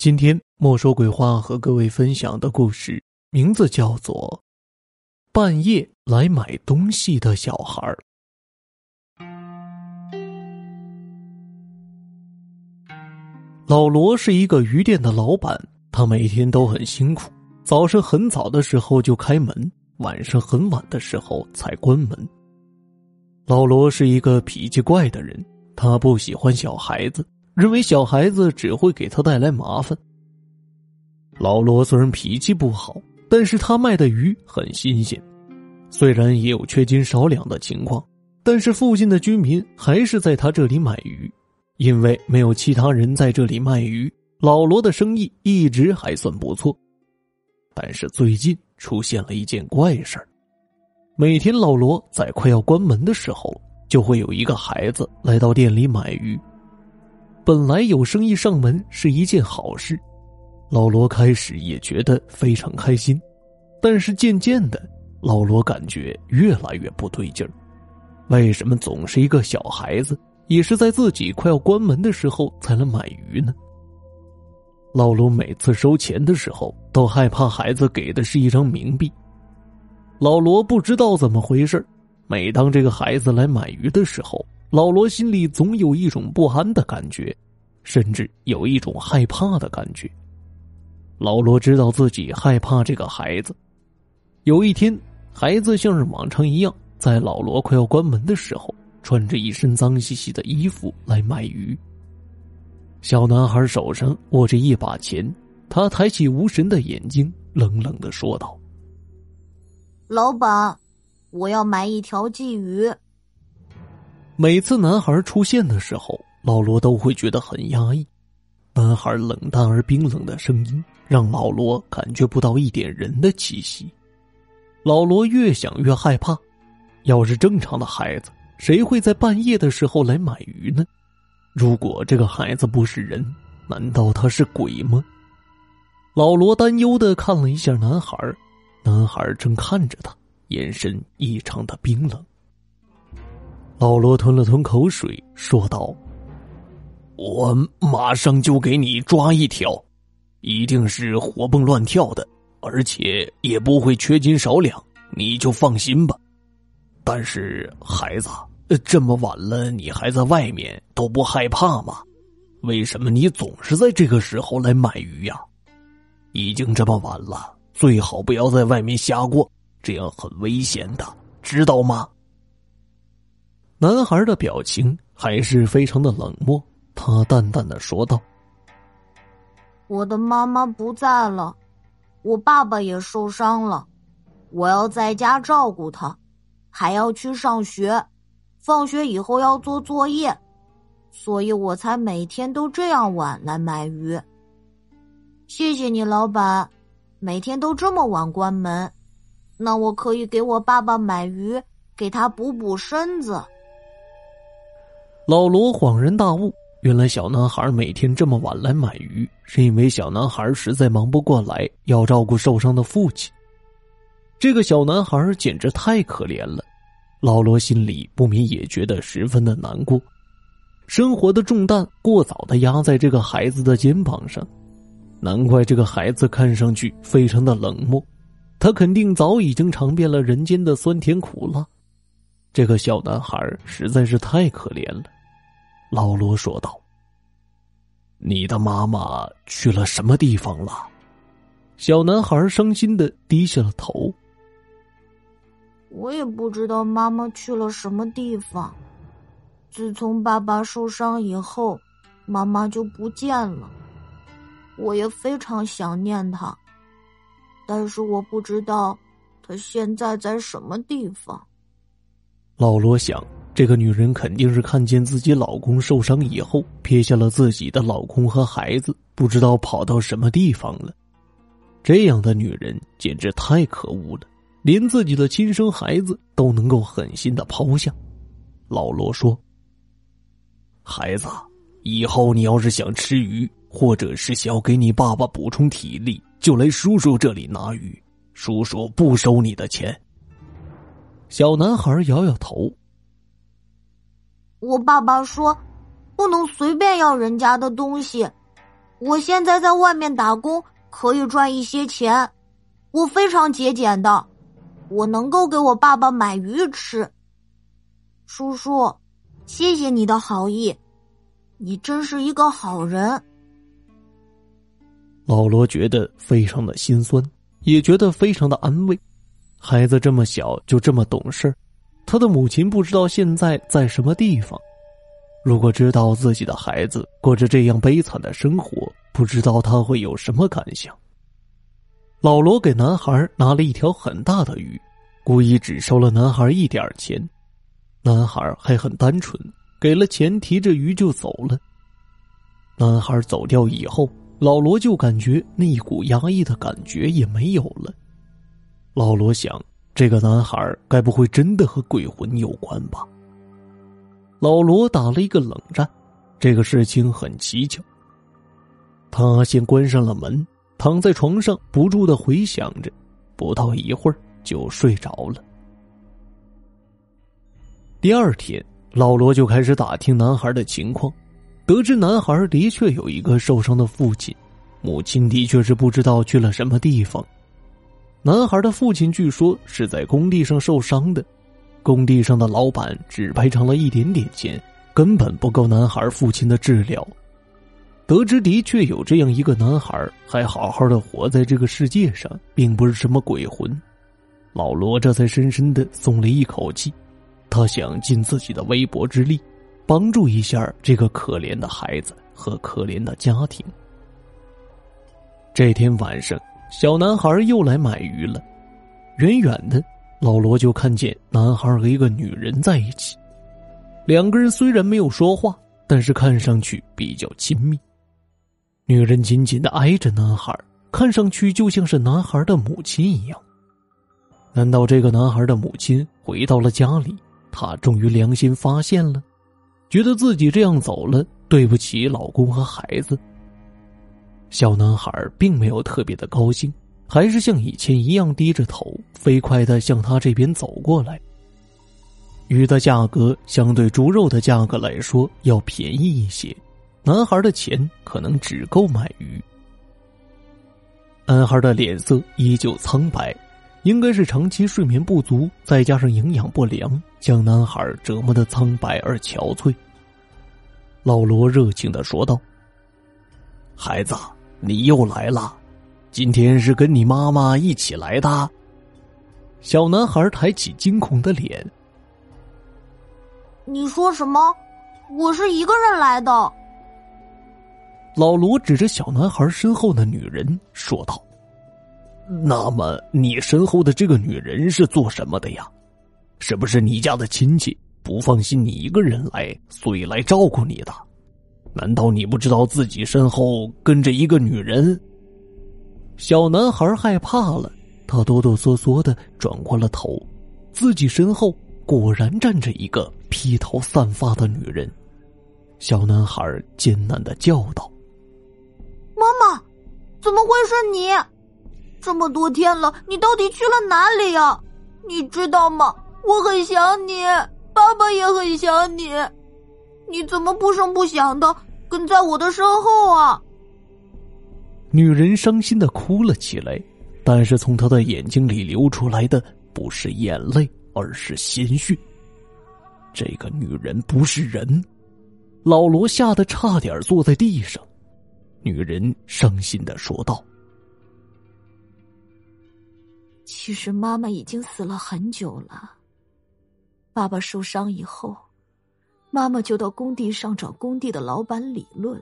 今天莫说鬼话和各位分享的故事名字叫做《半夜来买东西的小孩》。老罗是一个鱼店的老板，他每天都很辛苦，早上很早的时候就开门，晚上很晚的时候才关门。老罗是一个脾气怪的人，他不喜欢小孩子。认为小孩子只会给他带来麻烦。老罗虽然脾气不好，但是他卖的鱼很新鲜，虽然也有缺斤少两的情况，但是附近的居民还是在他这里买鱼，因为没有其他人在这里卖鱼，老罗的生意一直还算不错。但是最近出现了一件怪事儿，每天老罗在快要关门的时候，就会有一个孩子来到店里买鱼。本来有生意上门是一件好事，老罗开始也觉得非常开心，但是渐渐的，老罗感觉越来越不对劲儿。为什么总是一个小孩子，也是在自己快要关门的时候才来买鱼呢？老罗每次收钱的时候都害怕孩子给的是一张冥币。老罗不知道怎么回事每当这个孩子来买鱼的时候。老罗心里总有一种不安的感觉，甚至有一种害怕的感觉。老罗知道自己害怕这个孩子。有一天，孩子像是往常一样，在老罗快要关门的时候，穿着一身脏兮兮的衣服来卖鱼。小男孩手上握着一把钱，他抬起无神的眼睛，冷冷的说道：“老板，我要买一条鲫鱼。”每次男孩出现的时候，老罗都会觉得很压抑。男孩冷淡而冰冷的声音让老罗感觉不到一点人的气息。老罗越想越害怕。要是正常的孩子，谁会在半夜的时候来买鱼呢？如果这个孩子不是人，难道他是鬼吗？老罗担忧的看了一下男孩，男孩正看着他，眼神异常的冰冷。老罗吞了吞口水，说道：“我马上就给你抓一条，一定是活蹦乱跳的，而且也不会缺斤少两，你就放心吧。但是孩子，这么晚了，你还在外面都不害怕吗？为什么你总是在这个时候来买鱼呀？已经这么晚了，最好不要在外面瞎逛，这样很危险的，知道吗？”男孩的表情还是非常的冷漠，他淡淡的说道：“我的妈妈不在了，我爸爸也受伤了，我要在家照顾他，还要去上学，放学以后要做作业，所以我才每天都这样晚来买鱼。谢谢你，老板，每天都这么晚关门，那我可以给我爸爸买鱼，给他补补身子。”老罗恍然大悟，原来小男孩每天这么晚来买鱼，是因为小男孩实在忙不过来，要照顾受伤的父亲。这个小男孩简直太可怜了，老罗心里不免也觉得十分的难过。生活的重担过早的压在这个孩子的肩膀上，难怪这个孩子看上去非常的冷漠，他肯定早已经尝遍了人间的酸甜苦辣。这个小男孩实在是太可怜了。老罗说道：“你的妈妈去了什么地方了？”小男孩伤心的低下了头。我也不知道妈妈去了什么地方。自从爸爸受伤以后，妈妈就不见了。我也非常想念她，但是我不知道她现在在什么地方。老罗想。这个女人肯定是看见自己老公受伤以后，撇下了自己的老公和孩子，不知道跑到什么地方了。这样的女人简直太可恶了，连自己的亲生孩子都能够狠心的抛下。老罗说：“孩子，以后你要是想吃鱼，或者是想要给你爸爸补充体力，就来叔叔这里拿鱼，叔叔不收你的钱。”小男孩摇摇头。我爸爸说，不能随便要人家的东西。我现在在外面打工，可以赚一些钱，我非常节俭的，我能够给我爸爸买鱼吃。叔叔，谢谢你的好意，你真是一个好人。老罗觉得非常的心酸，也觉得非常的安慰。孩子这么小就这么懂事他的母亲不知道现在在什么地方。如果知道自己的孩子过着这样悲惨的生活，不知道他会有什么感想。老罗给男孩拿了一条很大的鱼，故意只收了男孩一点钱。男孩还很单纯，给了钱，提着鱼就走了。男孩走掉以后，老罗就感觉那一股压抑的感觉也没有了。老罗想，这个男孩该不会真的和鬼魂有关吧？老罗打了一个冷战，这个事情很蹊跷。他先关上了门，躺在床上不住的回想着，不到一会儿就睡着了。第二天，老罗就开始打听男孩的情况，得知男孩的确有一个受伤的父亲，母亲的确是不知道去了什么地方。男孩的父亲据说是在工地上受伤的。工地上的老板只赔偿了一点点钱，根本不够男孩父亲的治疗。得知的确有这样一个男孩还好好的活在这个世界上，并不是什么鬼魂，老罗这才深深的松了一口气。他想尽自己的微薄之力，帮助一下这个可怜的孩子和可怜的家庭。这天晚上，小男孩又来买鱼了，远远的。老罗就看见男孩和一个女人在一起，两个人虽然没有说话，但是看上去比较亲密。女人紧紧的挨着男孩，看上去就像是男孩的母亲一样。难道这个男孩的母亲回到了家里？她终于良心发现了，觉得自己这样走了对不起老公和孩子。小男孩并没有特别的高兴。还是像以前一样低着头，飞快的向他这边走过来。鱼的价格相对猪肉的价格来说要便宜一些，男孩的钱可能只够买鱼。男孩的脸色依旧苍白，应该是长期睡眠不足，再加上营养不良，将男孩折磨的苍白而憔悴。老罗热情的说道：“孩子，你又来了。”今天是跟你妈妈一起来的。小男孩抬起惊恐的脸。你说什么？我是一个人来的。老罗指着小男孩身后的女人说道：“那么，你身后的这个女人是做什么的呀？是不是你家的亲戚不放心你一个人来，所以来照顾你的？难道你不知道自己身后跟着一个女人？”小男孩害怕了，他哆哆嗦嗦的转过了头，自己身后果然站着一个披头散发的女人。小男孩艰难的叫道：“妈妈，怎么会是你？这么多天了，你到底去了哪里呀？你知道吗？我很想你，爸爸也很想你，你怎么不声不响的跟在我的身后啊？”女人伤心的哭了起来，但是从她的眼睛里流出来的不是眼泪，而是鲜血。这个女人不是人，老罗吓得差点坐在地上。女人伤心的说道：“其实妈妈已经死了很久了。爸爸受伤以后，妈妈就到工地上找工地的老板理论。”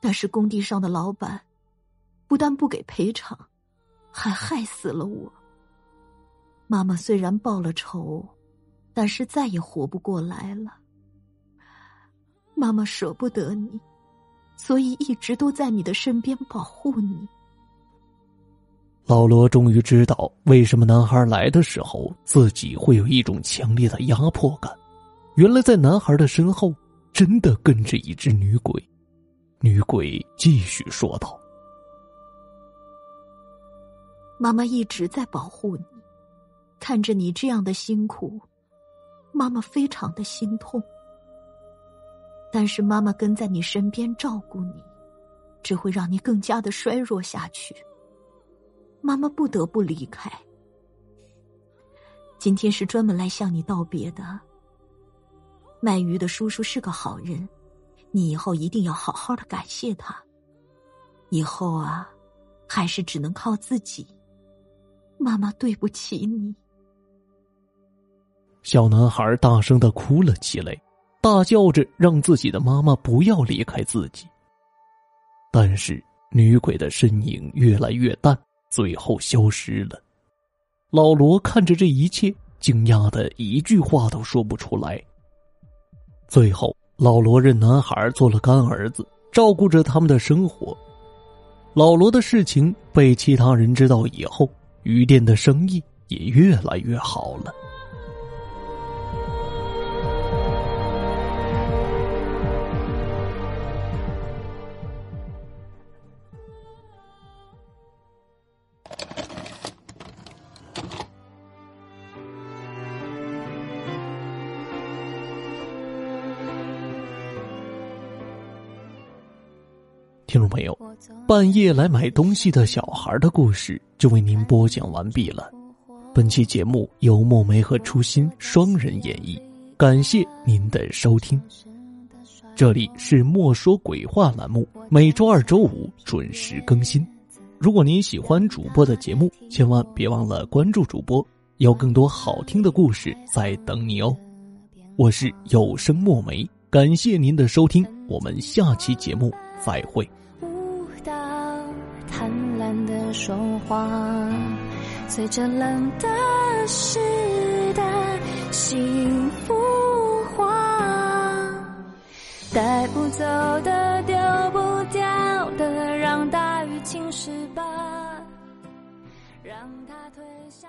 但是工地上的老板，不但不给赔偿，还害死了我。妈妈虽然报了仇，但是再也活不过来了。妈妈舍不得你，所以一直都在你的身边保护你。老罗终于知道为什么男孩来的时候自己会有一种强烈的压迫感，原来在男孩的身后真的跟着一只女鬼。女鬼继续说道：“妈妈一直在保护你，看着你这样的辛苦，妈妈非常的心痛。但是妈妈跟在你身边照顾你，只会让你更加的衰弱下去。妈妈不得不离开。今天是专门来向你道别的。卖鱼的叔叔是个好人，你以后一定要好好的感谢他。以后啊，还是只能靠自己。妈妈对不起你。小男孩大声的哭了起来，大叫着让自己的妈妈不要离开自己。但是女鬼的身影越来越淡。最后消失了。老罗看着这一切，惊讶的一句话都说不出来。最后，老罗认男孩做了干儿子，照顾着他们的生活。老罗的事情被其他人知道以后，鱼店的生意也越来越好了。听众朋友，半夜来买东西的小孩的故事就为您播讲完毕了。本期节目由墨梅和初心双人演绎，感谢您的收听。这里是莫说鬼话栏目，每周二、周五准时更新。如果您喜欢主播的节目，千万别忘了关注主播，有更多好听的故事在等你哦。我是有声墨梅，感谢您的收听，我们下期节目再会。说话，随着冷的时代，幸福化，带不走的，丢不掉的，让大雨侵蚀吧，让它推向。